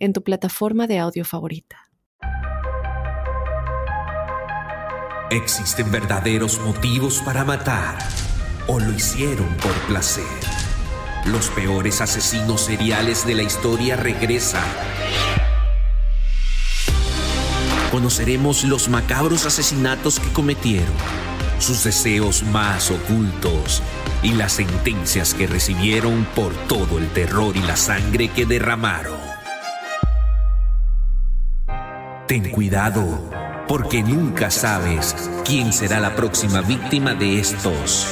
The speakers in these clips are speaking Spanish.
en tu plataforma de audio favorita. ¿Existen verdaderos motivos para matar o lo hicieron por placer? Los peores asesinos seriales de la historia regresan. Conoceremos los macabros asesinatos que cometieron, sus deseos más ocultos y las sentencias que recibieron por todo el terror y la sangre que derramaron. Ten cuidado, porque nunca sabes quién será la próxima víctima de estos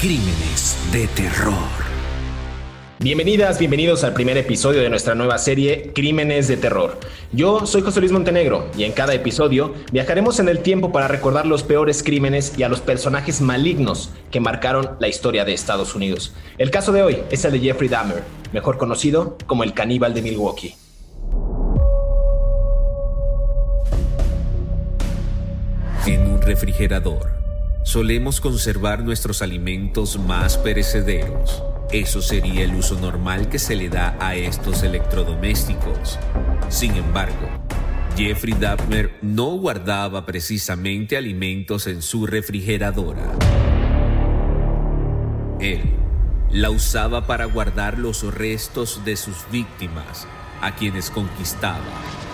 crímenes de terror. Bienvenidas, bienvenidos al primer episodio de nuestra nueva serie Crímenes de Terror. Yo soy José Luis Montenegro y en cada episodio viajaremos en el tiempo para recordar los peores crímenes y a los personajes malignos que marcaron la historia de Estados Unidos. El caso de hoy es el de Jeffrey Dahmer, mejor conocido como el caníbal de Milwaukee. En un refrigerador solemos conservar nuestros alimentos más perecederos eso sería el uso normal que se le da a estos electrodomésticos. Sin embargo, Jeffrey Dahmer no guardaba precisamente alimentos en su refrigeradora. Él la usaba para guardar los restos de sus víctimas, a quienes conquistaba,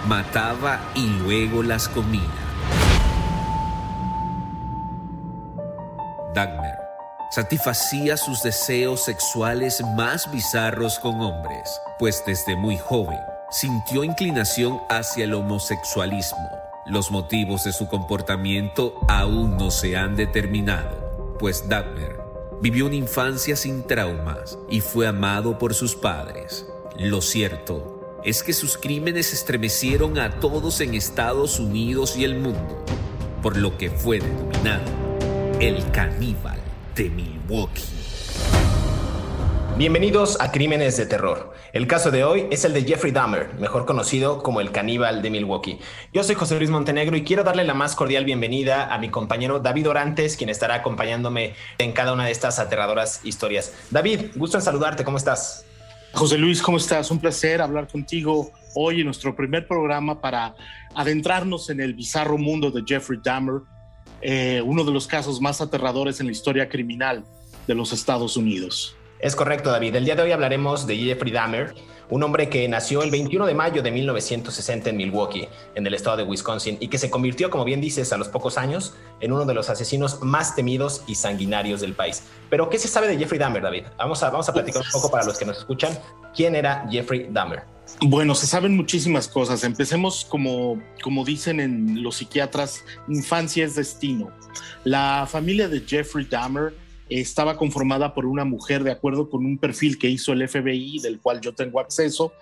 mataba y luego las comía. Dahmer satisfacía sus deseos sexuales más bizarros con hombres, pues desde muy joven sintió inclinación hacia el homosexualismo. Los motivos de su comportamiento aún no se han determinado, pues Dahmer vivió una infancia sin traumas y fue amado por sus padres. Lo cierto es que sus crímenes estremecieron a todos en Estados Unidos y el mundo, por lo que fue denominado el caníbal de Milwaukee. Bienvenidos a Crímenes de Terror. El caso de hoy es el de Jeffrey Dahmer, mejor conocido como el caníbal de Milwaukee. Yo soy José Luis Montenegro y quiero darle la más cordial bienvenida a mi compañero David Orantes, quien estará acompañándome en cada una de estas aterradoras historias. David, gusto en saludarte, ¿cómo estás? José Luis, ¿cómo estás? Un placer hablar contigo hoy en nuestro primer programa para adentrarnos en el bizarro mundo de Jeffrey Dahmer, eh, uno de los casos más aterradores en la historia criminal de los Estados Unidos. Es correcto, David. El día de hoy hablaremos de Jeffrey Dahmer, un hombre que nació el 21 de mayo de 1960 en Milwaukee, en el estado de Wisconsin, y que se convirtió, como bien dices, a los pocos años en uno de los asesinos más temidos y sanguinarios del país. Pero, ¿qué se sabe de Jeffrey Dahmer, David? Vamos a, vamos a platicar un poco para los que nos escuchan. ¿Quién era Jeffrey Dahmer? Bueno, se saben muchísimas cosas. Empecemos como, como dicen en los psiquiatras, infancia es destino. La familia de Jeffrey Dahmer estaba conformada por una mujer, de acuerdo con un perfil que hizo el FBI, del cual yo tengo acceso,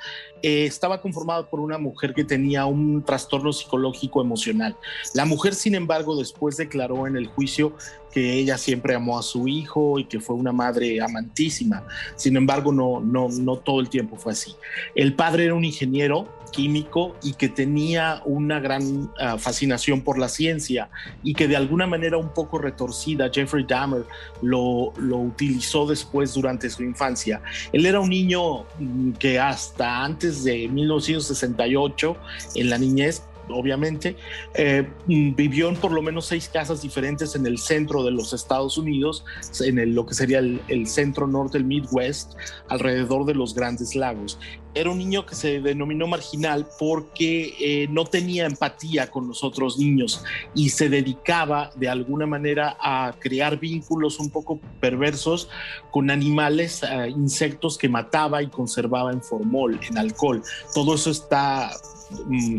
eh, estaba conformada por una mujer que tenía un trastorno psicológico emocional. La mujer, sin embargo, después declaró en el juicio que ella siempre amó a su hijo y que fue una madre amantísima. Sin embargo, no, no, no todo el tiempo fue así. El padre era un ingeniero químico y que tenía una gran ah, fascinación por la ciencia y que de alguna manera un poco retorcida Jeffrey Dahmer lo, lo utilizó después durante su infancia. Él era un niño mm, que hasta antes de 1968 en la niñez obviamente, eh, mm, vivió en por lo menos seis casas diferentes en el centro de los Estados Unidos, en lo que sería el, centro norte, el Midwest, alrededor de los grandes lagos. Era un niño que se denominó marginal porque eh, no tenía empatía con los otros niños y se dedicaba de alguna manera a crear vínculos un poco perversos con animales, eh, insectos que mataba y conservaba en formol, en alcohol. Todo eso está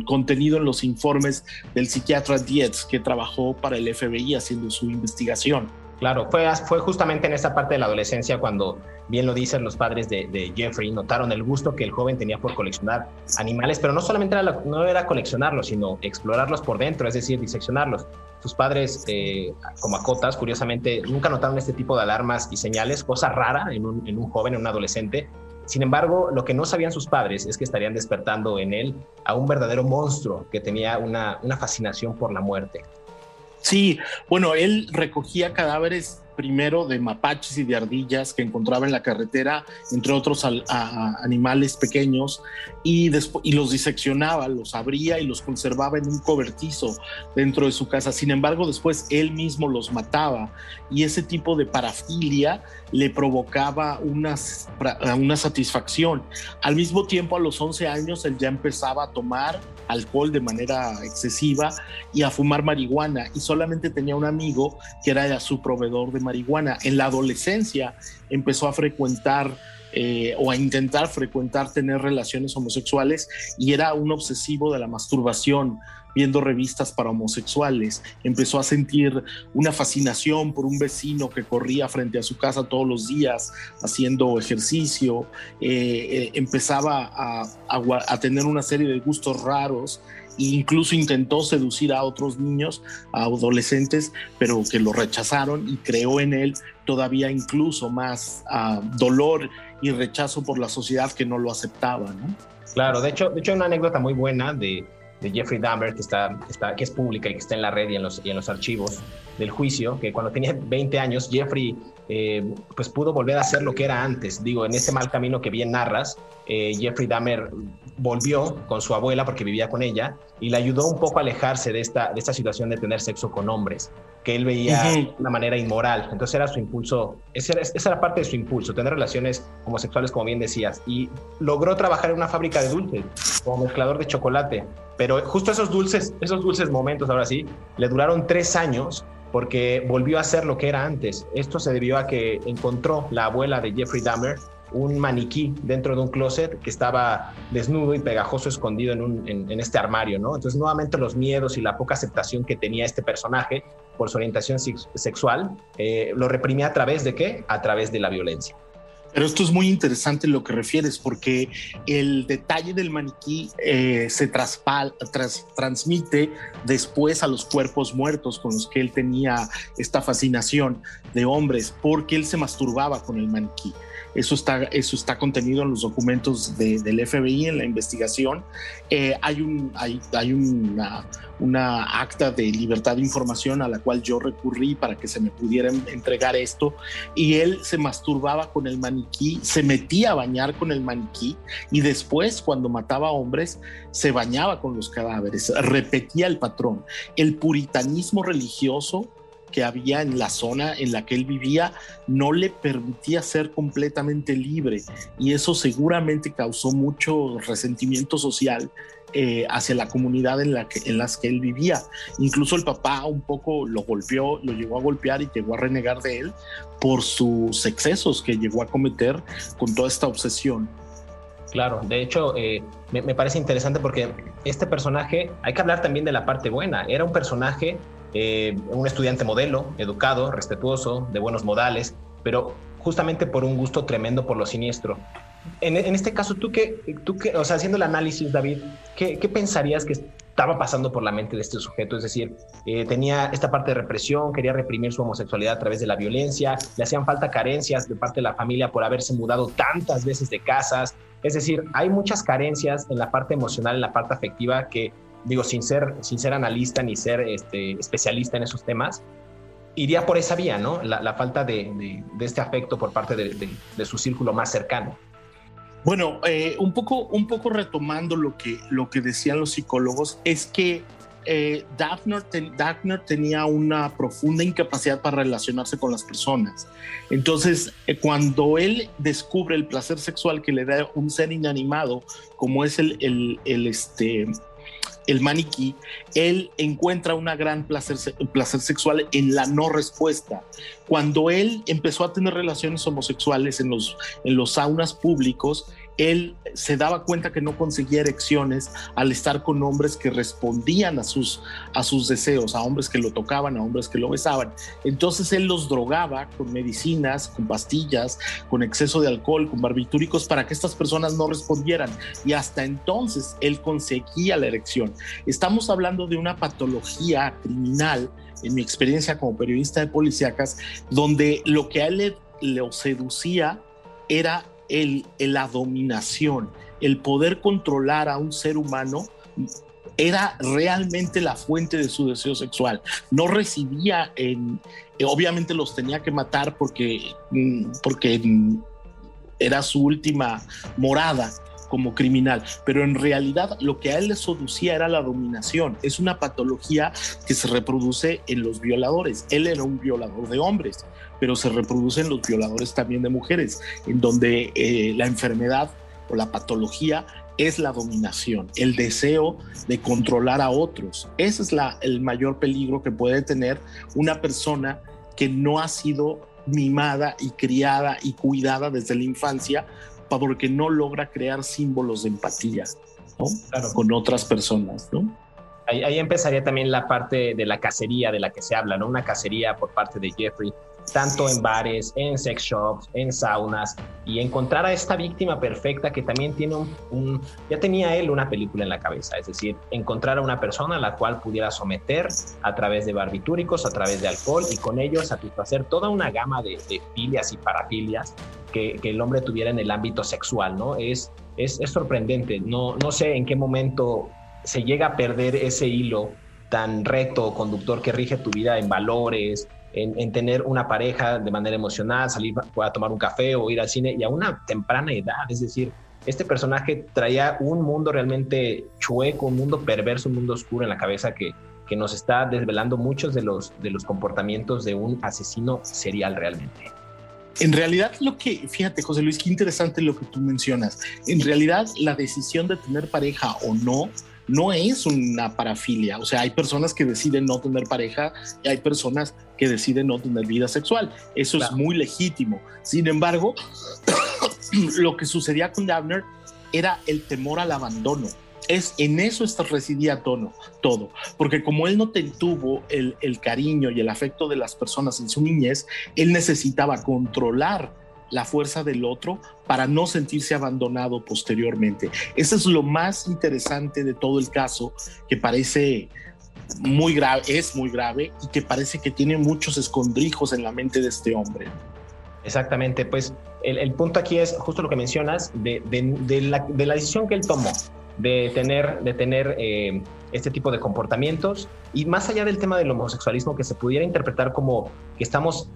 contenido en los informes del psiquiatra Dietz que trabajó para el FBI haciendo su investigación. Claro, fue, fue justamente en esa parte de la adolescencia cuando, bien lo dicen los padres de, Jeffrey, notaron el gusto que el joven tenía por coleccionar animales, pero no solamente era, no era coleccionarlos, sino explorarlos por dentro, es decir, diseccionarlos. Sus padres, eh, como acotas, curiosamente, nunca notaron este tipo de alarmas y señales, cosa rara en un, en un joven, en un adolescente, sin embargo, lo que no sabían sus padres es que estarían despertando en él a un verdadero monstruo que tenía una, una fascinación por la muerte. Sí, bueno, él recogía cadáveres primero de mapaches y de ardillas que encontraba en la carretera, entre otros animales pequeños, y, y los diseccionaba, los abría y los conservaba en un cobertizo dentro de su casa. Sin embargo, después él mismo los mataba y ese tipo de parafilia le provocaba una, una satisfacción. Al mismo tiempo, a los 11 años, él ya empezaba a tomar alcohol de manera excesiva y a fumar marihuana y solamente tenía un amigo que era su proveedor de marihuana. En la adolescencia empezó a frecuentar eh, o a intentar frecuentar tener relaciones homosexuales y era un obsesivo de la masturbación viendo revistas para homosexuales. Empezó a sentir una fascinación por un vecino que corría frente a su casa todos los días haciendo ejercicio. Eh, eh, empezaba a, tener una serie de gustos raros e incluso intentó seducir a otros niños, a adolescentes, pero que lo rechazaron y creó en él todavía incluso más ah, dolor y rechazo por la sociedad que no lo aceptaba. Claro, de hecho, de hecho, una anécdota muy buena de, Jeffrey Dahmer, que, está, está, que es pública y que está en la red y en los, y en los archivos del juicio, que cuando tenía 20 años, Jeffrey eh, pues pudo volver a ser lo que era antes. Digo, en ese mal camino que bien narras, eh, Jeffrey Dahmer volvió con su abuela porque vivía con ella y le ayudó un poco a alejarse de esta, de esta situación de tener sexo con hombres, que él veía de una manera inmoral. Entonces era su impulso, esa era, esa era parte de su impulso, tener relaciones homosexuales, como bien decías. Y logró trabajar en una fábrica de dulces como mezclador de chocolate. Pero justo esos dulces, esos dulces momentos, ahora sí, le duraron tres años porque volvió a ser lo que era antes. Esto se debió a que encontró la abuela de Jeffrey Dahmer un maniquí dentro de un closet que estaba desnudo y pegajoso escondido en, un, este armario, ¿no? Entonces, nuevamente los miedos y la poca aceptación que tenía este personaje por su orientación sexual, eh, lo reprimía a través de qué? A través de la violencia. Pero esto es muy interesante lo que refieres, porque el detalle del maniquí eh, se transmite después a los cuerpos muertos con los que él tenía esta fascinación de hombres, porque él se masturbaba con el maniquí. Eso está, eso está contenido en los documentos del FBI, en la investigación. Eh, hay un, hay, hay una, una, acta de libertad de información a la cual yo recurrí para que se me pudiera entregar esto. Y él se masturbaba con el maniquí, se metía a bañar con el maniquí y después, cuando mataba hombres, se bañaba con los cadáveres. Repetía el patrón. El puritanismo religioso que había en la zona en la que él vivía no le permitía ser completamente libre y eso seguramente causó mucho resentimiento social eh, hacia la comunidad en la que en las que él vivía. Incluso el papá un poco lo golpeó, lo llegó a golpear y llegó a renegar de él por sus excesos que llegó a cometer con toda esta obsesión. Claro, de hecho eh, me, me, parece interesante porque este personaje, hay que hablar también de la parte buena, era un personaje eh, un estudiante modelo, educado, respetuoso, de buenos modales, pero justamente por un gusto tremendo por lo siniestro. En, este caso, tú qué, tú qué, o sea, haciendo el análisis, David, ¿qué, pensarías que estaba pasando por la mente de este sujeto? Es decir, eh, tenía esta parte de represión, quería reprimir su homosexualidad a través de la violencia, le hacían falta carencias de parte de la familia por haberse mudado tantas veces de casas. Es decir, hay muchas carencias en la parte emocional, en la parte afectiva que digo, sin ser, sin ser analista ni ser este, especialista en esos temas, iría por esa vía, ¿no? La, falta de, este afecto por parte de, su círculo más cercano. Bueno, eh, un, poco, un poco retomando lo que, lo que decían los psicólogos, es que eh, Daphner, tenía una profunda incapacidad para relacionarse con las personas. Entonces, eh, cuando él descubre el placer sexual que le da un ser inanimado, como es el, el, el este, el maniquí, él encuentra una gran placer, placer sexual en la no respuesta. Cuando él empezó a tener relaciones homosexuales en los, en los saunas públicos, él se daba cuenta que no conseguía erecciones al estar con hombres que respondían a sus, a sus deseos, a hombres que lo tocaban, a hombres que lo besaban. Entonces él los drogaba con medicinas, con pastillas, con exceso de alcohol, con barbitúricos para que estas personas no respondieran. Y hasta entonces él conseguía la erección. Estamos hablando de una patología criminal en mi experiencia como periodista de policíacas, donde lo que a él le, le seducía era el, la dominación, el poder controlar a un ser humano era realmente la fuente de su deseo sexual. No recibía en, obviamente los tenía que matar porque, mm, porque era su última morada como criminal, pero en realidad lo que a él le seducía era la dominación. Es una patología que se reproduce en los violadores. Él era un violador de hombres pero se reproducen los violadores también de mujeres, en donde eh, la enfermedad o la patología es la dominación, el deseo de controlar a otros. Ese es la, el mayor peligro que puede tener una persona que no ha sido mimada y criada y cuidada desde la infancia porque no logra crear símbolos de empatía con otras personas. ¿no? Ahí, ahí, empezaría también la parte de la cacería de la que se habla, ¿no? Una cacería por parte de Jeffrey tanto en bares, en sex shops, en saunas, y encontrar a esta víctima perfecta que también tiene un, ya tenía él una película en la cabeza, es decir, encontrar a una persona a la cual pudiera someter a través de barbitúricos, a través de alcohol, y con ello satisfacer toda una gama de, filias y parafilias que, que, el hombre tuviera en el ámbito sexual, ¿no? Es, es, es sorprendente, no, no sé en qué momento se llega a perder ese hilo tan recto, conductor que rige tu vida en valores, en, tener una pareja de manera emocional, salir a tomar un café o ir al cine y a una temprana edad. Es decir, este personaje traía un mundo realmente chueco, un mundo perverso, un mundo oscuro en la cabeza que, que nos está desvelando muchos de los, de los comportamientos de un asesino serial realmente. En realidad, lo que, fíjate, José Luis, qué interesante lo que tú mencionas. En realidad, la decisión de tener pareja o no no es una parafilia. O sea, hay personas que deciden no tener pareja y hay personas que deciden no tener vida sexual. Eso es muy legítimo. Sin embargo, lo que sucedía con Dabner era el temor al abandono. Es en eso residía tono, todo, porque como él no tuvo el, el cariño y el afecto de las personas en su niñez, él necesitaba controlar la fuerza del otro para no sentirse abandonado posteriormente. Eso es lo más interesante de todo el caso, que parece muy grave, es muy grave y que parece que tiene muchos escondrijos en la mente de este hombre. Exactamente, pues el, punto aquí es justo lo que mencionas de, la, decisión que él tomó de tener, de tener eh, este tipo de comportamientos y más allá del tema del homosexualismo que se pudiera interpretar como que estamos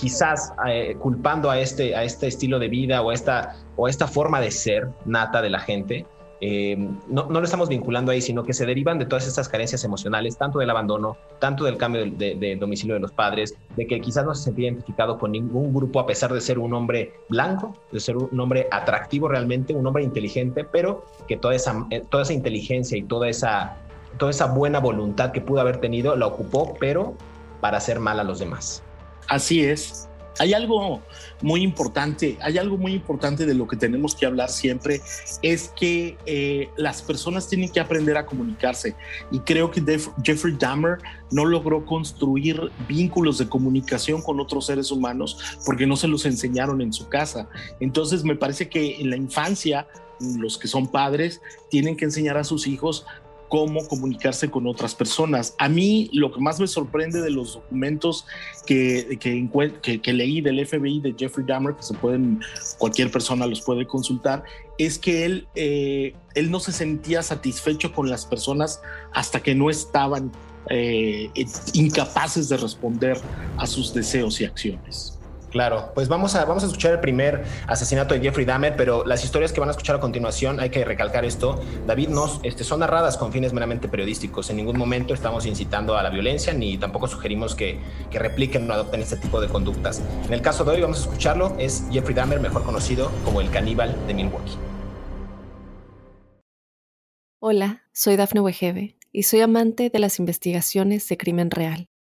quizás eh, culpando a este, a este estilo de vida o a esta, o esta forma de ser nata de la gente, eh, no, no, lo estamos vinculando ahí, sino que se derivan de todas estas carencias emocionales, tanto del abandono, tanto del cambio de, domicilio de los padres, de que quizás no se sentía identificado con ningún grupo a pesar de ser un hombre blanco, de ser un hombre atractivo realmente, un hombre inteligente, pero que toda esa, eh, toda esa inteligencia y toda esa, toda esa buena voluntad que pudo haber tenido la ocupó, pero para hacer mal a los demás. Así es. Hay algo muy importante, hay algo muy importante de lo que tenemos que hablar siempre, es que eh, las personas tienen que aprender a comunicarse. Y creo que Jeffrey Dahmer no logró construir vínculos de comunicación con otros seres humanos porque no se los enseñaron en su casa. Entonces me parece que en la infancia los que son padres tienen que enseñar a sus hijos cómo comunicarse con otras personas. A mí lo que más me sorprende de los documentos que, que, leí del FBI de Jeffrey Dahmer, que se pueden, cualquier persona los puede consultar, es que él, eh, él no se sentía satisfecho con las personas hasta que no estaban eh, incapaces de responder a sus deseos y acciones. Claro, pues vamos a, vamos a escuchar el primer asesinato de Jeffrey Dahmer, pero las historias que van a escuchar a continuación, hay que recalcar esto, David, nos, este, son narradas con fines meramente periodísticos. En ningún momento estamos incitando a la violencia ni tampoco sugerimos que, que repliquen o adopten este tipo de conductas. En el caso de hoy, vamos a escucharlo, es Jeffrey Dahmer, mejor conocido como el caníbal de Milwaukee. Hola, soy Dafne Wegebe y soy amante de las investigaciones de crimen real.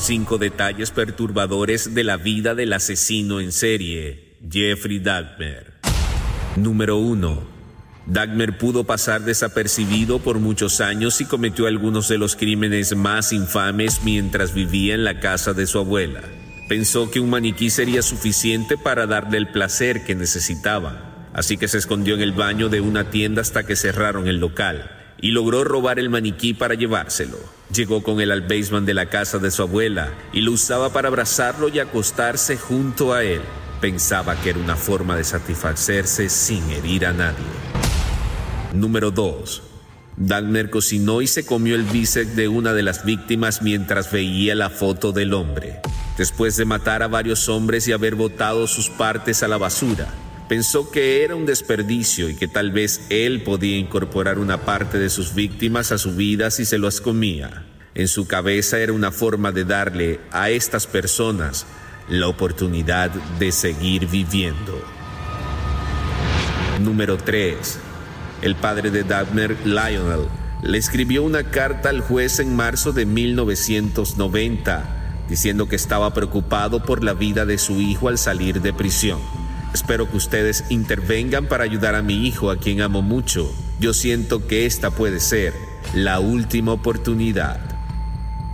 Cinco detalles perturbadores de la vida del asesino en serie, Jeffrey Dahmer. Número 1 Dagmer pudo pasar desapercibido por muchos años y cometió algunos de los crímenes más infames mientras vivía en la casa de su abuela. Pensó que un maniquí sería suficiente para darle el placer que necesitaba, así que se escondió en el baño de una tienda hasta que cerraron el local y logró robar el maniquí para llevárselo. Llegó con él al basement de la casa de su abuela y lo usaba para abrazarlo y acostarse junto a él. Pensaba que era una forma de satisfacerse sin herir a nadie. Número 2. Dagner cocinó y se comió el bíceps de una de las víctimas mientras veía la foto del hombre. Después de matar a varios hombres y haber botado sus partes a la basura, pensó que era un desperdicio y que tal vez él podía incorporar una parte de sus víctimas a su vida si se las comía. En su cabeza era una forma de darle a estas personas la oportunidad de seguir viviendo. Número 3 el padre de Dagmer, Lionel, le escribió una carta al juez en marzo de 1990 diciendo que estaba preocupado por la vida de su hijo al salir de prisión. Espero que ustedes intervengan para ayudar a mi hijo, a quien amo mucho. Yo siento que esta puede ser la última oportunidad.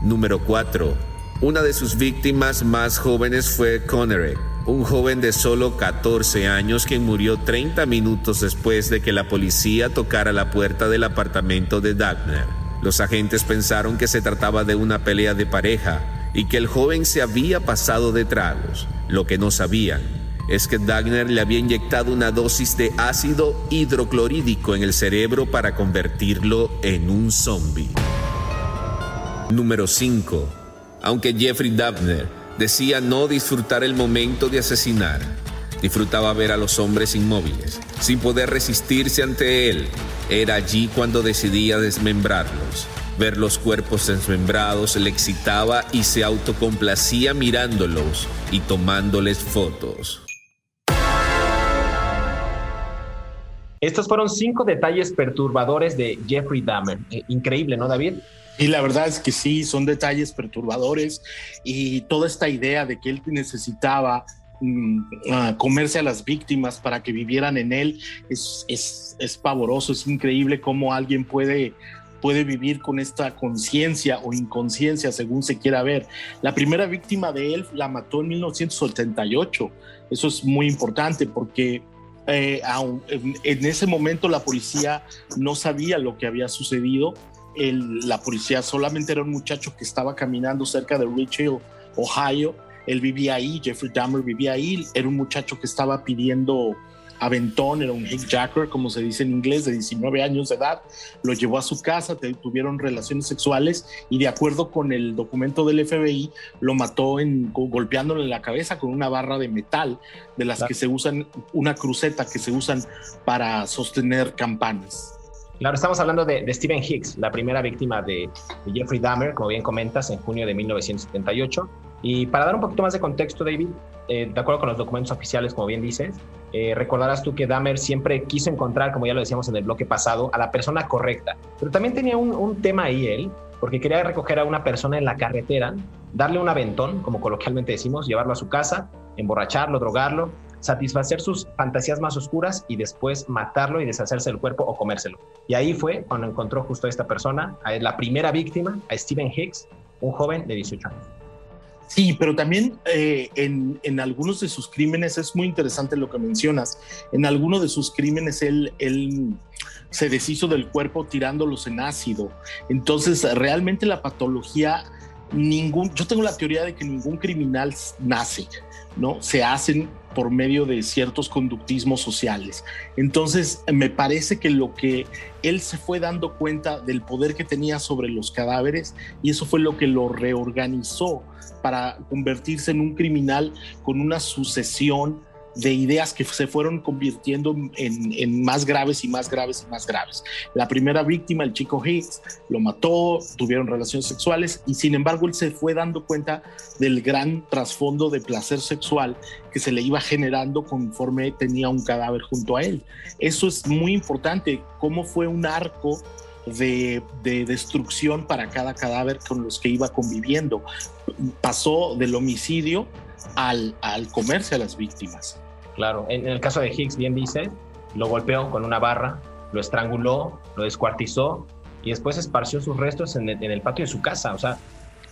Número 4. Una de sus víctimas más jóvenes fue Connery un joven de solo 14 años quien murió 30 minutos después de que la policía tocara la puerta del apartamento de Dagner. Los agentes pensaron que se trataba de una pelea de pareja y que el joven se había pasado de tragos. Lo que no sabían es que Dagner le había inyectado una dosis de ácido hidroclorídico en el cerebro para convertirlo en un zombie. Número 5. Aunque Jeffrey Dagner Decía no disfrutar el momento de asesinar. Disfrutaba ver a los hombres inmóviles, sin poder resistirse ante él. Era allí cuando decidía desmembrarlos. Ver los cuerpos desmembrados le excitaba y se autocomplacía mirándolos y tomándoles fotos. Estos fueron cinco detalles perturbadores de Jeffrey Dahmer. Eh, increíble, ¿no, David? Y la verdad es que sí, son detalles perturbadores y toda esta idea de que él necesitaba mm, comerse a las víctimas para que vivieran en él es, es, es pavoroso, es increíble cómo alguien puede puede vivir con esta conciencia o inconsciencia según se quiera ver. La primera víctima de él la mató en 1978. Eso es muy importante porque eh, en, ese momento la policía no sabía lo que había sucedido la policía solamente era un muchacho que estaba caminando cerca de Rich Hill, Ohio. Él vivía ahí, Jeffrey Dahmer vivía ahí. Era un muchacho que estaba pidiendo aventón, era un hickjacker, como se dice en inglés, de 19 años de edad. Lo llevó a su casa, tuvieron relaciones sexuales y de acuerdo con el documento del FBI, lo mató en, golpeándole en la cabeza con una barra de metal de las que se usan, una cruceta que se usan para sostener campanas. Claro, estamos hablando de, Stephen Hicks, la primera víctima de, Jeffrey Dahmer, como bien comentas, en junio de 1978. Y para dar un poquito más de contexto, David, eh, de acuerdo con los documentos oficiales, como bien dices, eh, recordarás tú que Dahmer siempre quiso encontrar, como ya lo decíamos en el bloque pasado, a la persona correcta. Pero también tenía un, un tema ahí él, porque quería recoger a una persona en la carretera, darle un aventón, como coloquialmente decimos, llevarlo a su casa, emborracharlo, drogarlo satisfacer sus fantasías más oscuras y después matarlo y deshacerse del cuerpo o comérselo. Y ahí fue cuando encontró justo a esta persona, a la primera víctima, a Stephen Hicks, un joven de 18 años. Sí, pero también eh, en, en, algunos de sus crímenes es muy interesante lo que mencionas. En algunos de sus crímenes él, él se deshizo del cuerpo tirándolos en ácido. Entonces, realmente la patología, ningún, yo tengo la teoría de que ningún criminal nace, ¿no? Se hacen por medio de ciertos conductismos sociales. Entonces, me parece que lo que él se fue dando cuenta del poder que tenía sobre los cadáveres y eso fue lo que lo reorganizó para convertirse en un criminal con una sucesión de ideas que se fueron convirtiendo en, más graves y más graves y más graves. La primera víctima, el chico Hicks, lo mató, tuvieron relaciones sexuales y sin embargo él se fue dando cuenta del gran trasfondo de placer sexual que se le iba generando conforme tenía un cadáver junto a él. Eso es muy importante, cómo fue un arco de, destrucción para cada cadáver con los que iba conviviendo. Pasó del homicidio al, al comerse a las víctimas. Claro, en, el caso de Higgs, bien dice, lo golpeó con una barra, lo estranguló, lo descuartizó y después esparció sus restos en el, patio de su casa. O sea,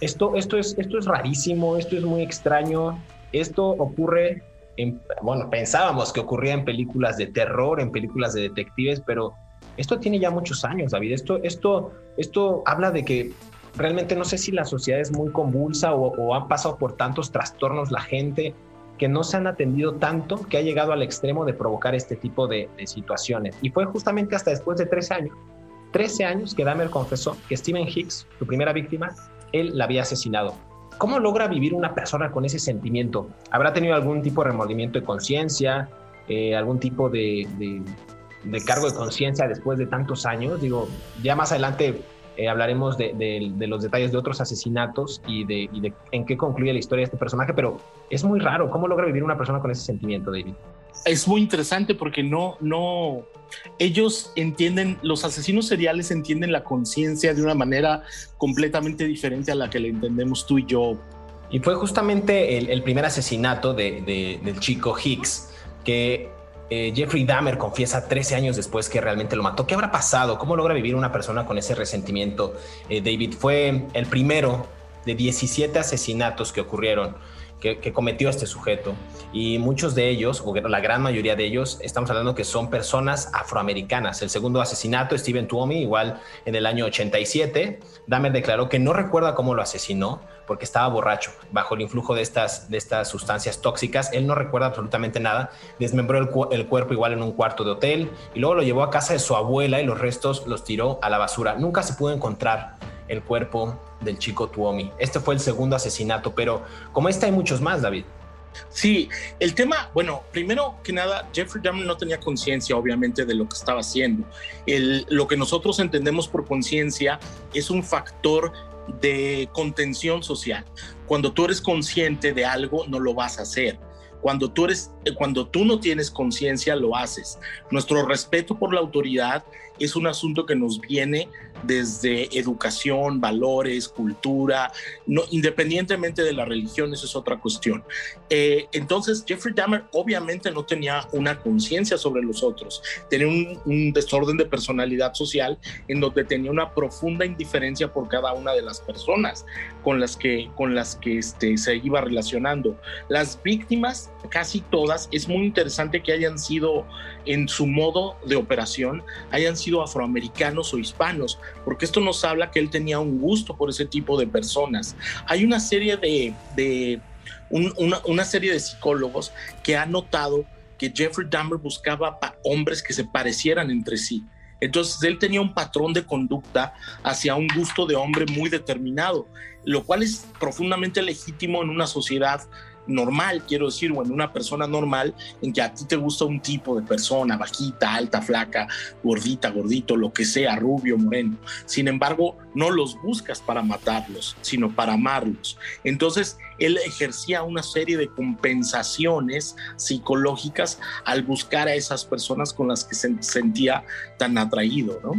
esto, esto, es, esto es rarísimo, esto es muy extraño. Esto ocurre, en, bueno, pensábamos que ocurría en películas de terror, en películas de detectives, pero esto tiene ya muchos años, David. Esto, esto, esto habla de que realmente no sé si la sociedad es muy convulsa o, o ha pasado por tantos trastornos la gente que no se han atendido tanto que ha llegado al extremo de provocar este tipo de, situaciones. Y fue justamente hasta después de 13 años, 13 años que Dahmer confesó que Stephen Hicks, su primera víctima, él la había asesinado. ¿Cómo logra vivir una persona con ese sentimiento? ¿Habrá tenido algún tipo de remordimiento de conciencia? Eh, ¿Algún tipo de cargo de conciencia después de tantos años? Digo, ya más adelante eh, hablaremos de, los detalles de otros asesinatos y de, en qué concluye la historia de este personaje, pero es muy raro. ¿Cómo logra vivir una persona con ese sentimiento, David? Es muy interesante porque no, no, ellos entienden, los asesinos seriales entienden la conciencia de una manera completamente diferente a la que le entendemos tú y yo. Y fue justamente el, primer asesinato del chico Hicks que eh, Jeffrey Dahmer confiesa 13 años después que realmente lo mató. ¿Qué habrá pasado? ¿Cómo logra vivir una persona con ese resentimiento? Eh, David fue el primero de 17 asesinatos que ocurrieron que, cometió este sujeto. Y muchos de ellos, o la gran mayoría de ellos, estamos hablando que son personas afroamericanas. El segundo asesinato, Steven Tuomi, igual en el año 87, Dahmer declaró que no recuerda cómo lo asesinó porque estaba borracho, bajo el influjo de estas, de estas sustancias tóxicas. Él no recuerda absolutamente nada. Desmembró el, el cuerpo igual en un cuarto de hotel y luego lo llevó a casa de su abuela y los restos los tiró a la basura. Nunca se pudo encontrar el cuerpo del chico Tuomi. Este fue el segundo asesinato, pero como este hay muchos más, David. Sí, el tema, bueno, primero que nada, Jeffrey Dahmer no tenía conciencia, obviamente, de lo que estaba haciendo. El, lo que nosotros entendemos por conciencia es un factor de contención social. Cuando tú eres consciente de algo, no lo vas a hacer. Cuando tú, eres, cuando tú no tienes conciencia, lo haces. Nuestro respeto por la autoridad es un asunto que nos viene desde educación, valores, cultura, no, independientemente de la religión, eso es otra cuestión. Eh, entonces, Jeffrey Dahmer obviamente no tenía una conciencia sobre los otros, tenía un, desorden de personalidad social en donde tenía una profunda indiferencia por cada una de las personas con las que, con las que este, se iba relacionando. Las víctimas, casi todas, es muy interesante que hayan sido en su modo de operación, hayan sido afroamericanos o hispanos, porque esto nos habla que él tenía un gusto por ese tipo de personas. Hay una serie de, una, serie de psicólogos que han notado que Jeffrey Dahmer buscaba hombres que se parecieran entre sí. Entonces él tenía un patrón de conducta hacia un gusto de hombre muy determinado, lo cual es profundamente legítimo en una sociedad normal, quiero decir, o en una persona normal, en que a ti te gusta un tipo de persona, bajita, alta, flaca, gordita, gordito, lo que sea, rubio, moreno. Sin embargo, no los buscas para matarlos, sino para amarlos. Entonces, él ejercía una serie de compensaciones psicológicas al buscar a esas personas con las que se sentía tan atraído, ¿no?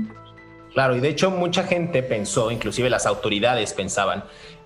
Claro, y de hecho mucha gente pensó, inclusive las autoridades pensaban,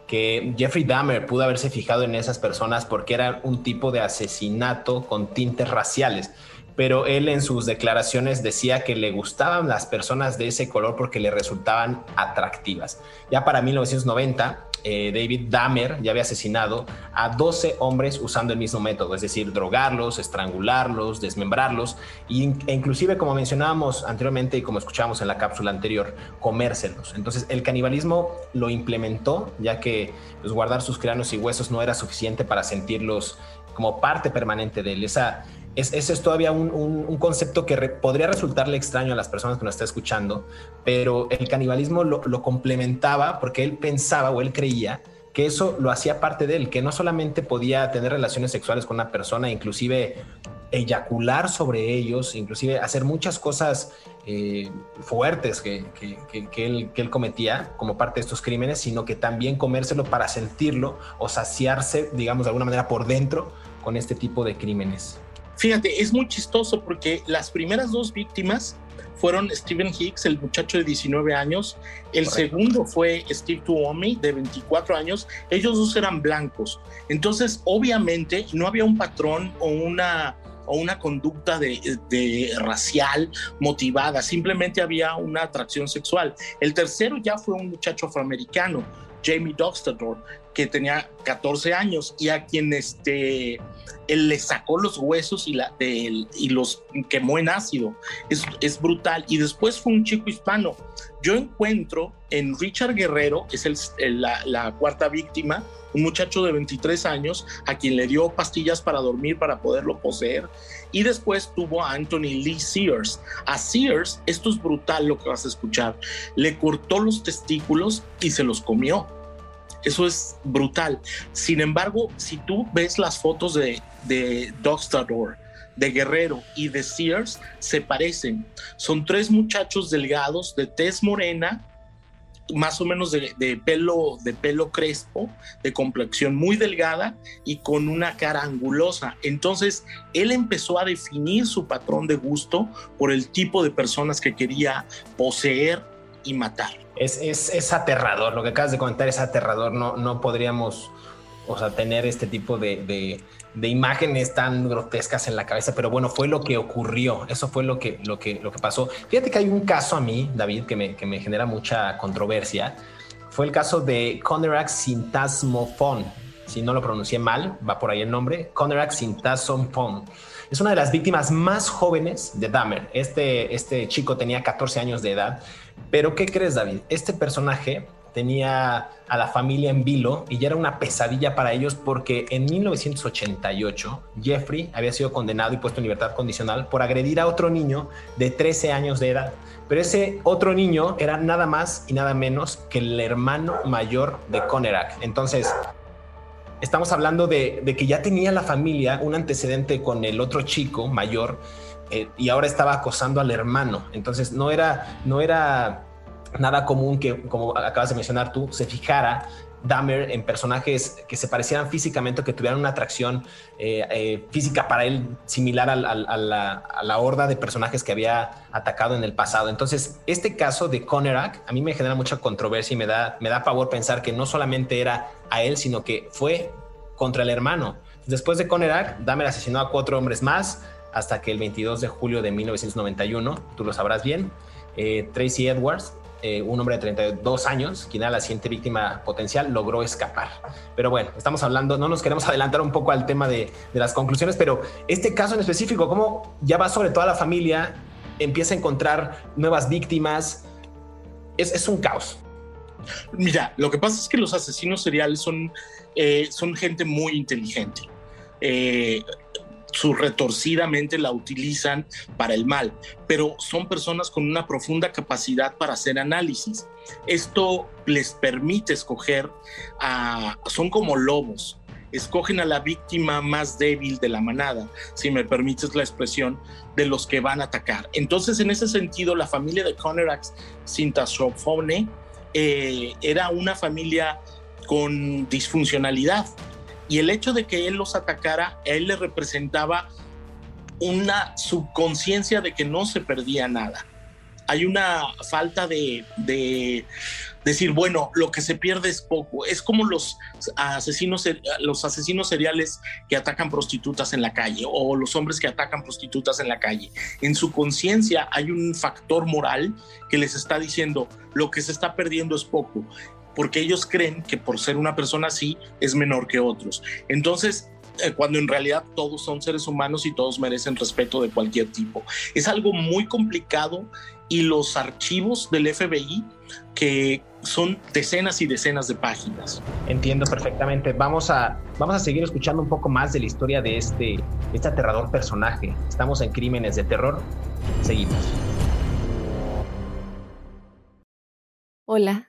que Jeffrey Dahmer pudo haberse fijado en esas personas porque era un tipo de asesinato con tintes raciales. Pero él en sus declaraciones decía que le gustaban las personas de ese color porque le resultaban atractivas. Ya para 1990, eh, David Dahmer ya había asesinado a 12 hombres usando el mismo método, es decir, drogarlos, estrangularlos, desmembrarlos e inclusive, como mencionábamos anteriormente y como escuchábamos en la cápsula anterior, comérselos. Entonces, el canibalismo lo implementó ya que pues, guardar sus cráneos y huesos no era suficiente para sentirlos como parte permanente de él. Esa ese es todavía un, concepto que podría resultarle extraño a las personas que nos están escuchando, pero el canibalismo lo, complementaba porque él pensaba o él creía que eso lo hacía parte de él, que no solamente podía tener relaciones sexuales con una persona, inclusive eyacular sobre ellos, inclusive hacer muchas cosas eh, fuertes que él cometía como parte de estos crímenes, sino que también comérselo para sentirlo o saciarse, digamos, de alguna manera por dentro con este tipo de crímenes. Fíjate, es muy chistoso porque las primeras dos víctimas fueron Stephen Hicks, el muchacho de 19 años, el segundo fue Steve Tuomi, de 24 años, ellos dos eran blancos. Entonces, obviamente, no había un patrón o una o una conducta de, racial motivada, simplemente había una atracción sexual. El tercero ya fue un muchacho afroamericano, Jamie Doxtador, que tenía 14 años y a quien este, él le sacó los huesos y, la, y los quemó en ácido. Es, es, brutal. Y después fue un chico hispano. Yo encuentro en Richard Guerrero, que es el, la, la, cuarta víctima, un muchacho de 23 años a quien le dio pastillas para dormir para poderlo poseer. Y después tuvo a Anthony Lee Sears. A Sears, esto es brutal lo que vas a escuchar, le cortó los testículos y se los comió eso es brutal. Sin embargo, si tú ves las fotos de, de Dogstador, de Guerrero y de Sears, se parecen. Son tres muchachos delgados, de tez morena, más o menos de, pelo, de pelo crespo, de complexión muy delgada y con una cara angulosa. Entonces, él empezó a definir su patrón de gusto por el tipo de personas que quería poseer y matar. Es, es, es, aterrador, lo que acabas de comentar es aterrador, no, no podríamos o sea, tener este tipo de, de, imágenes tan grotescas en la cabeza, pero bueno, fue lo que ocurrió, eso fue lo que, lo que, lo que pasó. Fíjate que hay un caso a mí, David, que me, que me genera mucha controversia, fue el caso de Conerac Sintasmofon, si no lo pronuncié mal, va por ahí el nombre, Conerac Sintasmofon. Es una de las víctimas más jóvenes de Dahmer. Este, este chico tenía 14 años de edad pero ¿qué crees, David? Este personaje tenía a la familia en vilo y ya era una pesadilla para ellos porque en 1988 Jeffrey había sido condenado y puesto en libertad condicional por agredir a otro niño de 13 años de edad. Pero ese otro niño era nada más y nada menos que el hermano mayor de Conerac. Entonces, estamos hablando de, que ya tenía la familia un antecedente con el otro chico mayor eh, y ahora estaba acosando al hermano. Entonces no era, no era nada común que, como acabas de mencionar tú, se fijara Dahmer en personajes que se parecieran físicamente o que tuvieran una atracción eh, eh, física para él similar a, la, horda de personajes que había atacado en el pasado. Entonces, este caso de Conerac a mí me genera mucha controversia y me da, me da pavor pensar que no solamente era a él, sino que fue contra el hermano. Después de Conerac, Dahmer asesinó a cuatro hombres más, hasta que el 22 de julio de 1991, tú lo sabrás bien, eh, Tracy Edwards, eh, un hombre de 32 años, quien era la siguiente víctima potencial, logró escapar. Pero bueno, estamos hablando, no nos queremos adelantar un poco al tema de, las conclusiones, pero este caso en específico, cómo ya va sobre toda la familia, empieza a encontrar nuevas víctimas, es, un caos. Mira, lo que pasa es que los asesinos seriales son, eh, son gente muy inteligente. Eh, su retorcida mente la utilizan para el mal, pero son personas con una profunda capacidad para hacer análisis. Esto les permite escoger a, son como lobos, escogen a la víctima más débil de la manada, si me permites la expresión, de los que van a atacar. Entonces, en ese sentido, la familia de Conerax Sintasofone eh, era una familia con disfuncionalidad y el hecho de que él los atacara, a él le representaba una subconsciencia de que no se perdía nada. Hay una falta de, decir, bueno, lo que se pierde es poco. Es como los asesinos, los asesinos seriales que atacan prostitutas en la calle o los hombres que atacan prostitutas en la calle. En su conciencia hay un factor moral que les está diciendo, lo que se está perdiendo es poco porque ellos creen que por ser una persona así es menor que otros. Entonces, eh, cuando en realidad todos son seres humanos y todos merecen respeto de cualquier tipo. Es algo muy complicado y los archivos del FBI que son decenas y decenas de páginas. Entiendo perfectamente. Vamos a, vamos a seguir escuchando un poco más de la historia de este, este aterrador personaje. Estamos en Crímenes de Terror. Seguimos. Hola,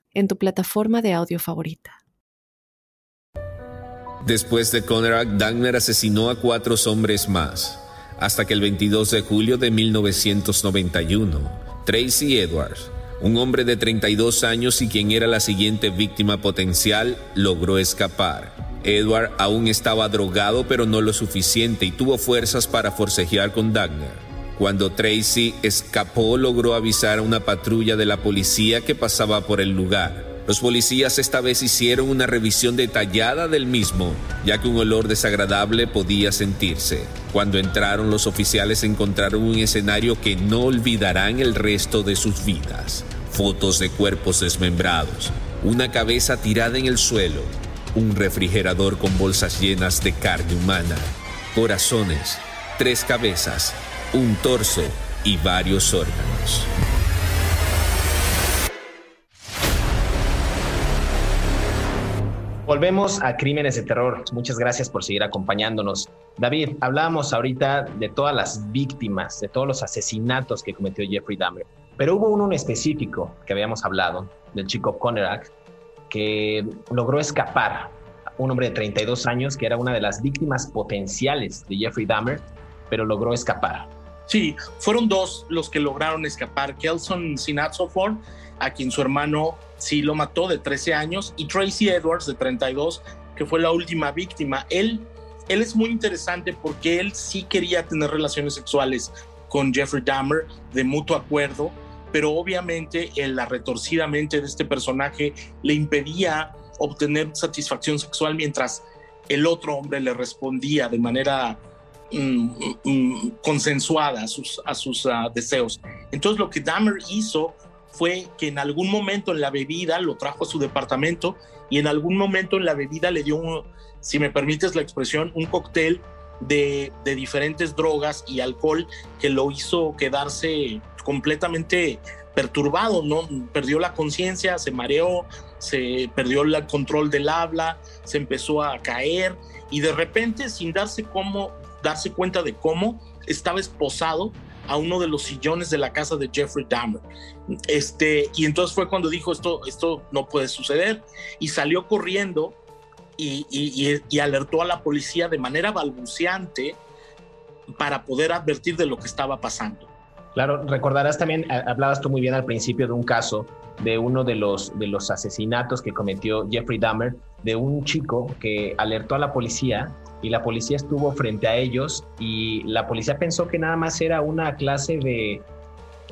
en tu plataforma de audio favorita. Después de Conrad, Dagner asesinó a cuatro hombres más, hasta que el 22 de julio de 1991, Tracy Edwards, un hombre de 32 años y quien era la siguiente víctima potencial, logró escapar. Edward aún estaba drogado pero no lo suficiente y tuvo fuerzas para forcejear con Dagner. Cuando Tracy escapó logró avisar a una patrulla de la policía que pasaba por el lugar. Los policías esta vez hicieron una revisión detallada del mismo, ya que un olor desagradable podía sentirse. Cuando entraron los oficiales encontraron un escenario que no olvidarán el resto de sus vidas. Fotos de cuerpos desmembrados, una cabeza tirada en el suelo, un refrigerador con bolsas llenas de carne humana, corazones, tres cabezas, un torso y varios órganos. Volvemos a Crímenes de Terror. Muchas gracias por seguir acompañándonos. David, hablábamos ahorita de todas las víctimas, de todos los asesinatos que cometió Jeffrey Dahmer, pero hubo uno en específico que habíamos hablado, del chico Connerak, que logró escapar. Un hombre de 32 años que era una de las víctimas potenciales de Jeffrey Dahmer, pero logró escapar. Sí, fueron dos los que lograron escapar. Kelson Sinatsofor, a quien su hermano sí lo mató de 13 años, y Tracy Edwards de 32, que fue la última víctima. Él, él es muy interesante porque él sí quería tener relaciones sexuales con Jeffrey Dahmer de mutuo acuerdo, pero obviamente la retorcida mente de este personaje le impedía obtener satisfacción sexual mientras el otro hombre le respondía de manera consensuada a sus, ah, deseos. Entonces lo que Dahmer hizo fue que en algún momento en la bebida lo trajo a su departamento y en algún momento en la bebida le dio, si me permites la expresión, un cóctel de, de diferentes drogas y alcohol que lo hizo quedarse completamente perturbado, ¿no? Perdió la conciencia, se mareó, se perdió el control del habla, se empezó a caer y de repente sin darse cómo, darse cuenta de cómo estaba esposado a uno de los sillones de la casa de Jeffrey Dahmer. Este, y entonces fue cuando dijo esto, esto no puede suceder y salió corriendo y, y, alertó a la policía de manera balbuceante para poder advertir de lo que estaba pasando. Claro, recordarás también, hablabas tú muy bien al principio de un caso de uno de los, de los asesinatos que cometió Jeffrey Dahmer, de un chico que alertó a la policía y la policía estuvo frente a ellos y la policía pensó que nada más era una clase de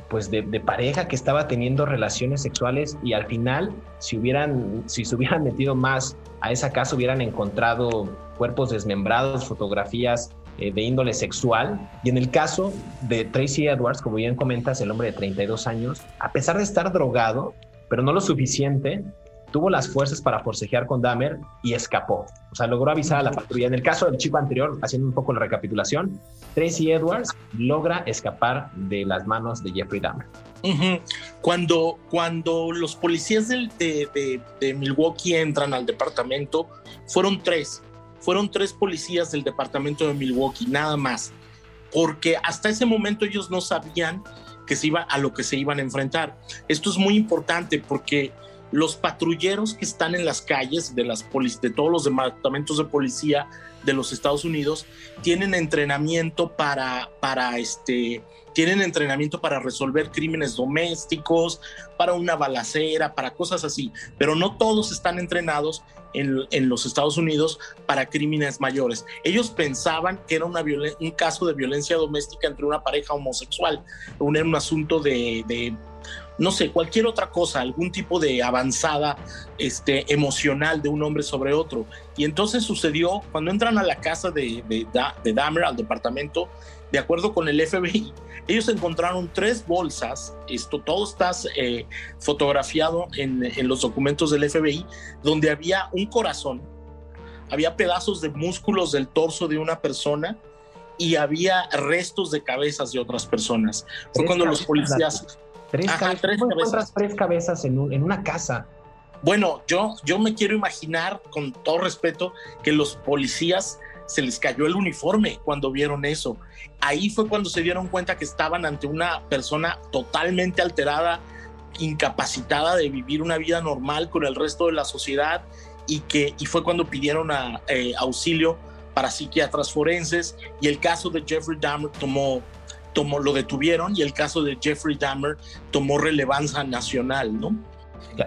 pues de, pareja que estaba teniendo relaciones sexuales y al final si hubieran si se hubieran metido más a esa casa hubieran encontrado cuerpos desmembrados fotografías eh, de índole sexual y en el caso de Tracy Edwards como bien comentas el hombre de 32 años a pesar de estar drogado pero no lo suficiente tuvo las fuerzas para forcejear con Dahmer y escapó. O sea, logró avisar a la patrulla. En el caso del chico anterior, haciendo un poco la recapitulación, Tracy Edwards logra escapar de las manos de Jeffrey Dahmer. cuando, cuando los policías de, de, Milwaukee entran al departamento, fueron tres. Fueron tres policías del departamento de Milwaukee, nada más. Porque hasta ese momento ellos no sabían que se iba a lo que se iban a enfrentar. Esto es muy importante porque los patrulleros que están en las calles de, las de todos los departamentos de policía de los Estados Unidos tienen entrenamiento para, para este, tienen entrenamiento para resolver crímenes domésticos, para una balacera, para cosas así, pero no todos están entrenados en, en los Estados Unidos para crímenes mayores. Ellos pensaban que era una un caso de violencia doméstica entre una pareja homosexual, un, un asunto de, de no sé, cualquier otra cosa, algún tipo de avanzada este, emocional de un hombre sobre otro. Y entonces sucedió cuando entran a la casa de, de, Dahmer, al departamento, de acuerdo con el FBI, ellos encontraron tres bolsas, esto todo está eh, fotografiado en, en, los documentos del FBI, donde había un corazón, había pedazos de músculos del torso de una persona y había restos de cabezas de otras personas. Fue cuando los policías... Tres, cabezas. tres cabezas. tres cabezas en, en una casa? Bueno, yo, yo me quiero imaginar, con todo respeto, que los policías se les cayó el uniforme cuando vieron eso. Ahí fue cuando se dieron cuenta que estaban ante una persona totalmente alterada, incapacitada de vivir una vida normal con el resto de la sociedad y que y fue cuando pidieron a, eh, auxilio para psiquiatras forenses y el caso de Jeffrey Dahmer tomó, lo detuvieron y el caso de Jeffrey Dahmer tomó relevancia nacional, ¿no?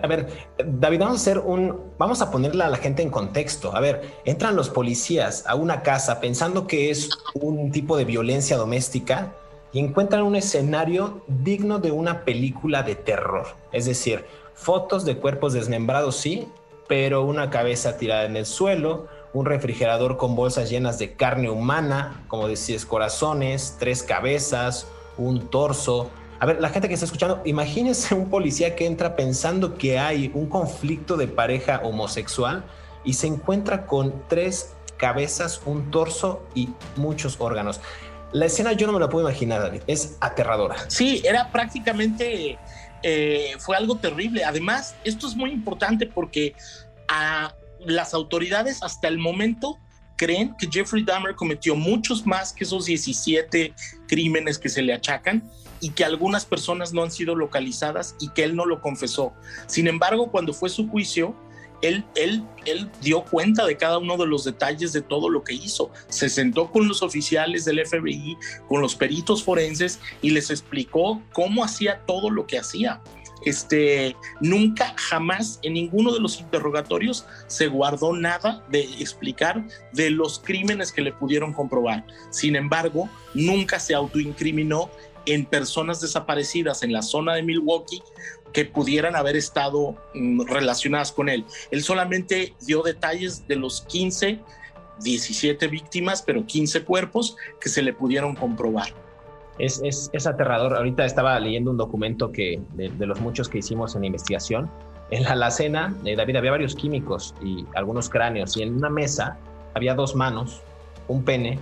A ver, David, vamos a hacer un, vamos a ponerle a la gente en contexto. A ver, entran los policías a una casa pensando que es un tipo de violencia doméstica y encuentran un escenario digno de una película de terror. Es decir, fotos de cuerpos desmembrados, sí, pero una cabeza tirada en el suelo, un refrigerador con bolsas llenas de carne humana, como decías, corazones, tres cabezas, un torso. A ver, la gente que está escuchando, imagínense un policía que entra pensando que hay un conflicto de pareja homosexual y se encuentra con tres cabezas, un torso y muchos órganos. La escena yo no me la puedo imaginar, David. Es aterradora. Sí, era prácticamente, eh, fue algo terrible. Además, esto es muy importante porque a las autoridades hasta el momento creen que Jeffrey Dahmer cometió muchos más que esos 17 crímenes que se le achacan y que algunas personas no han sido localizadas y que él no lo confesó. Sin embargo, cuando fue su juicio, él, él, dio cuenta de cada uno de los detalles de todo lo que hizo. Se sentó con los oficiales del FBI, con los peritos forenses y les explicó cómo hacía todo lo que hacía. Este, nunca, jamás en ninguno de los interrogatorios se guardó nada de explicar de los crímenes que le pudieron comprobar. Sin embargo, nunca se autoincriminó en personas desaparecidas en la zona de Milwaukee que pudieran haber estado mm, relacionadas con él. Él solamente dio detalles de los 15, 17 víctimas, pero 15 cuerpos que se le pudieron comprobar. Es, es, aterrador. Ahorita estaba leyendo un documento que, de, los muchos que hicimos en investigación. En la alacena, eh, David, había varios químicos y algunos cráneos, y en una mesa había dos manos, un pene,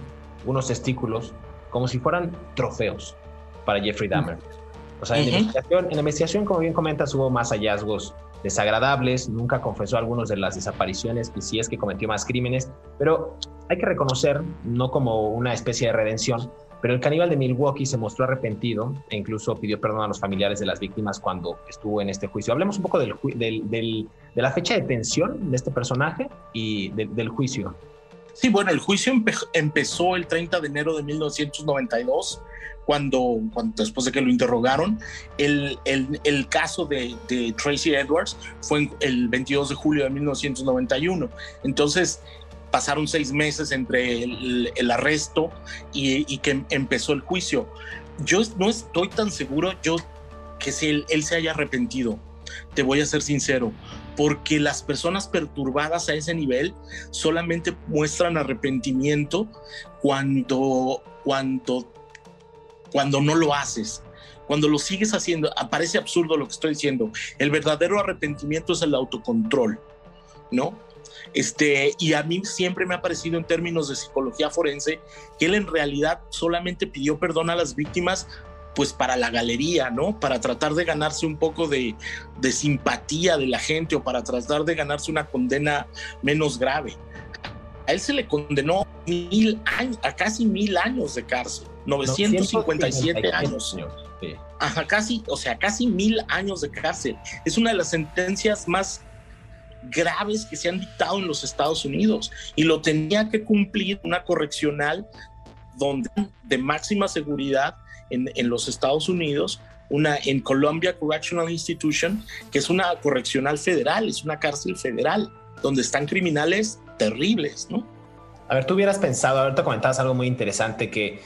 unos testículos, como si fueran trofeos para Jeffrey Dahmer. O sea, en, la investigación, como bien comentas, hubo más hallazgos desagradables, nunca confesó algunos de las desapariciones y si es que cometió más crímenes, pero hay que reconocer, no como una especie de redención, pero el caníbal de Milwaukee se mostró arrepentido e incluso pidió perdón a los familiares de las víctimas cuando estuvo en este juicio. Hablemos un poco de la fecha de tensión de este personaje y del juicio. Sí, bueno, el juicio empezó el 30 de enero de 1992 cuando, después de que lo interrogaron, el, el, caso de, de, Tracy Edwards fue el 22 de julio de 1991. Entonces, pasaron seis meses entre el, arresto y, que empezó el juicio. Yo no estoy tan seguro yo que si él, él se haya arrepentido. Te voy a ser sincero, porque las personas perturbadas a ese nivel solamente muestran arrepentimiento cuando, cuando cuando no lo haces. Cuando lo sigues haciendo, parece absurdo lo que estoy diciendo. El verdadero arrepentimiento es el autocontrol, ¿no? Este, y a mí siempre me ha parecido en términos de psicología forense que él en realidad solamente pidió perdón a las víctimas pues para la galería, ¿no? Para tratar de ganarse un poco de, de simpatía de la gente o para tratar de ganarse una condena menos grave. A él se le condenó mil años, a casi mil años de cárcel. 957 años. Ajá, casi, o sea, casi mil años de cárcel. Es una de las sentencias más graves que se han dictado en los Estados Unidos y lo tenía que cumplir una correccional donde de máxima seguridad en, en los Estados Unidos, una en Columbia Correctional Institution, que es una correccional federal, es una cárcel federal, donde están criminales terribles, ¿no? A ver, tú hubieras pensado, ahorita comentabas algo muy interesante que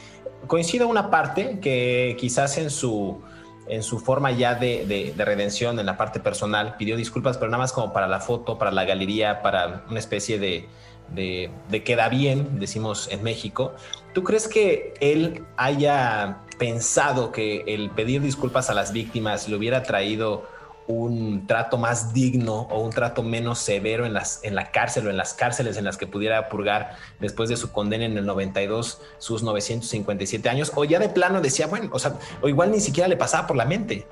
coincido una parte que quizás en su, en su forma ya de, redención, en la parte personal, pidió disculpas, pero nada más como para la foto, para la galería, para una especie de, de, queda bien, decimos en México. ¿Tú crees que él haya pensado que el pedir disculpas a las víctimas le hubiera traído un trato más digno o un trato menos severo en, las, en la cárcel o en las cárceles en las que pudiera purgar después de su condena en el 92 sus 957 años, o ya de plano decía, bueno, o sea, o igual ni siquiera le pasaba por la mente.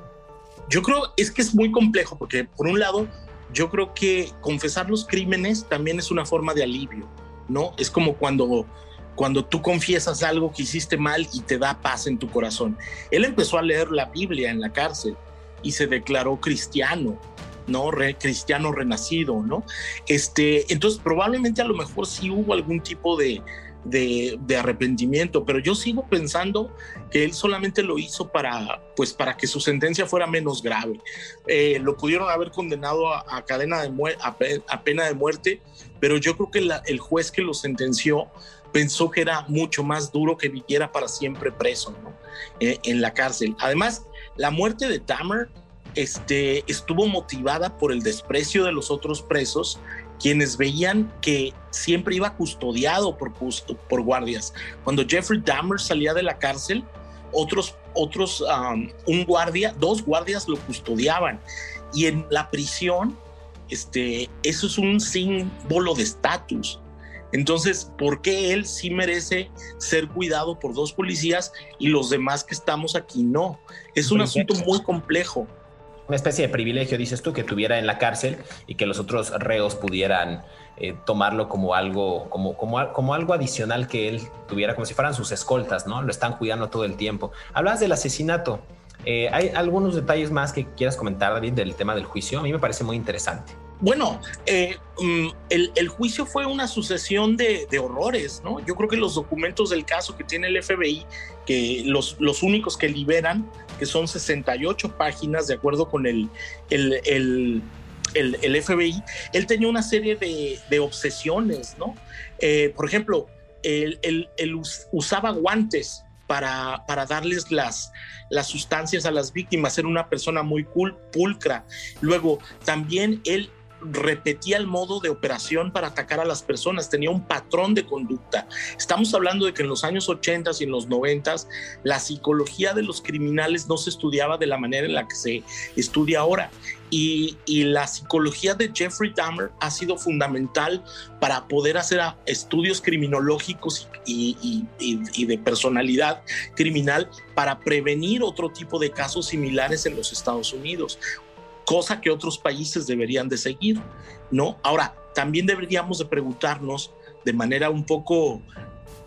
Yo creo es que es muy complejo porque por un lado yo creo que confesar los crímenes también es una forma de alivio, ¿no? Es como cuando cuando tú confiesas algo que hiciste mal y te da paz en tu corazón. Él empezó a leer la Biblia en la cárcel y se declaró cristiano, ¿no? cristiano renacido, ¿no? Este, entonces probablemente a lo mejor sí hubo algún tipo de, de, arrepentimiento, pero yo sigo pensando que él solamente lo hizo para, pues, para que su sentencia fuera menos grave. Eh, lo pudieron haber condenado a, cadena de a, pena de muerte, pero yo creo que el juez que lo sentenció pensó que era mucho más duro que viviera para siempre preso eh, en la cárcel. Además, la muerte de Tamer este, estuvo motivada por el desprecio de los otros presos quienes veían que siempre iba custodiado por, guardias. Cuando Jeffrey Dahmer salía de la cárcel, otros, otros, um, un guardia, dos guardias lo custodiaban. Y en la prisión, este, eso es un símbolo de estatus. Entonces, ¿por qué él sí merece ser cuidado por dos policías y los demás que estamos aquí no? Es un asunto muy complejo una especie de privilegio, dices tú, que tuviera en la cárcel y que los otros reos pudieran eh, tomarlo como algo, como, como, como algo adicional que él tuviera, como si fueran sus escoltas, ¿no? Lo están cuidando todo el tiempo. Hablas del asesinato. Eh, ¿Hay algunos detalles más que quieras comentar, David, del tema del juicio? A mí me parece muy interesante. Bueno, eh, mm, el, juicio fue una sucesión de, horrores, ¿no? Yo creo que los documentos del caso que tiene el FBI, que los, únicos que liberan, que son 68 páginas de acuerdo con el, el, el, FBI, él tenía una serie de, obsesiones, ¿no? Eh, por ejemplo, él, usaba guantes para, para, darles las, las sustancias a las víctimas, era una persona muy pulcra. Luego, también él repetía el modo de operación para atacar a las personas, tenía un patrón de conducta. Estamos hablando de que en los años 80 y en los 90 la psicología de los criminales no se estudiaba de la manera en la que se estudia ahora. Y, la psicología de Jeffrey Dahmer ha sido fundamental para poder hacer estudios criminológicos y, y, de personalidad criminal para prevenir otro tipo de casos similares en los Estados Unidos cosa que otros países deberían de seguir, ¿no? Ahora, también deberíamos de preguntarnos de manera un poco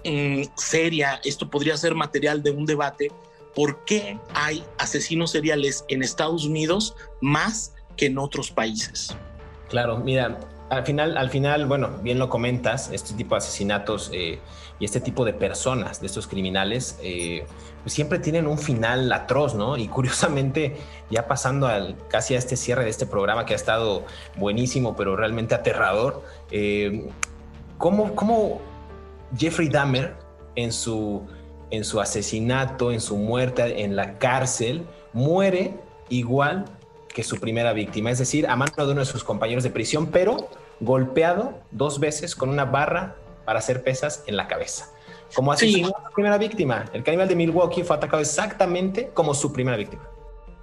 mm, seria, esto podría ser material de un debate, ¿por qué hay asesinos seriales en Estados Unidos más que en otros países? Claro, mira, al final, al final, bueno, bien lo comentas, este tipo de asesinatos eh, y este tipo de personas, de estos criminales, eh, pues siempre tienen un final atroz, ¿no? Y curiosamente, ya pasando al, casi a este cierre de este programa que ha estado buenísimo, pero realmente aterrador, eh, ¿cómo, Jeffrey Dahmer en su, en su asesinato, en su muerte en la cárcel, muere igual que su primera víctima, es decir, a mano de uno de sus compañeros de prisión, pero golpeado dos veces con una barra para hacer pesas en la cabeza. Como así su primera víctima. El caníbal de Milwaukee fue atacado exactamente como su primera víctima.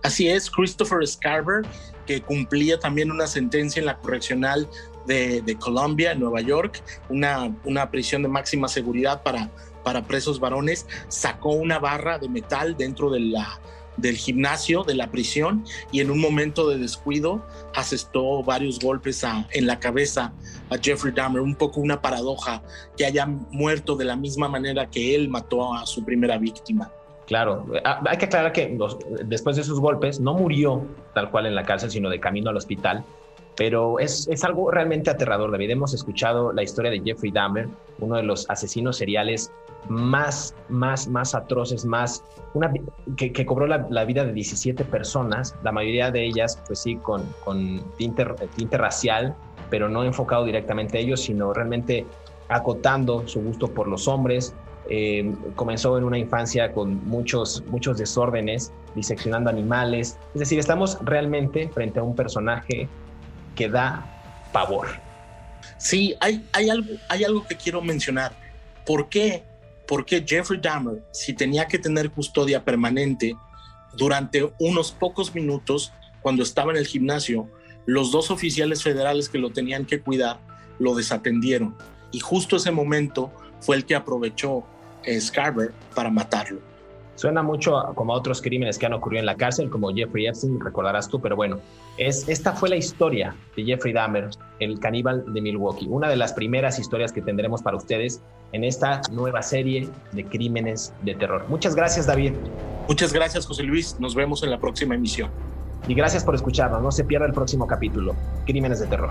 Así es, Christopher Scarver, que cumplía también una sentencia en la correccional de, de Colombia, en Nueva York, una, una prisión de máxima seguridad para, para presos varones, sacó una barra de metal dentro de la, del gimnasio de la prisión y en un momento de descuido asestó varios golpes en la cabeza a Jeffrey Dahmer, un poco una paradoja que haya muerto de la misma manera que él mató a su primera víctima. Claro, hay que aclarar que después de esos golpes no murió tal cual en la cárcel, sino de camino al hospital. Pero es, es algo realmente aterrador, David. Hemos escuchado la historia de Jeffrey Dahmer, uno de los asesinos seriales más, más, más atroces, más, una, que, cobró la, vida de 17 personas, la mayoría de ellas, pues sí, con, con tinte, tinte racial, pero no enfocado directamente a ellos, sino realmente acotando su gusto por los hombres. Eh, comenzó en una infancia con muchos, muchos desórdenes, diseccionando animales. Es decir, estamos realmente frente a un personaje que da pavor. Sí, hay, hay, algo, hay algo que quiero mencionar. ¿Por qué por qué Jeffrey Dahmer, si tenía que tener custodia permanente, durante unos pocos minutos cuando estaba en el gimnasio, los dos oficiales federales que lo tenían que cuidar lo desatendieron. Y justo ese momento fue el que aprovechó eh, Scarver para matarlo. Suena mucho como a otros crímenes que han ocurrido en la cárcel, como Jeffrey Epstein, recordarás tú, pero bueno, es, esta fue la historia de Jeffrey Dahmer, el caníbal de Milwaukee, una de las primeras historias que tendremos para ustedes en esta nueva serie de crímenes de terror. Muchas gracias, David. Muchas gracias, José Luis. Nos vemos en la próxima emisión. Y gracias por escucharnos. No se pierda el próximo capítulo, Crímenes de Terror.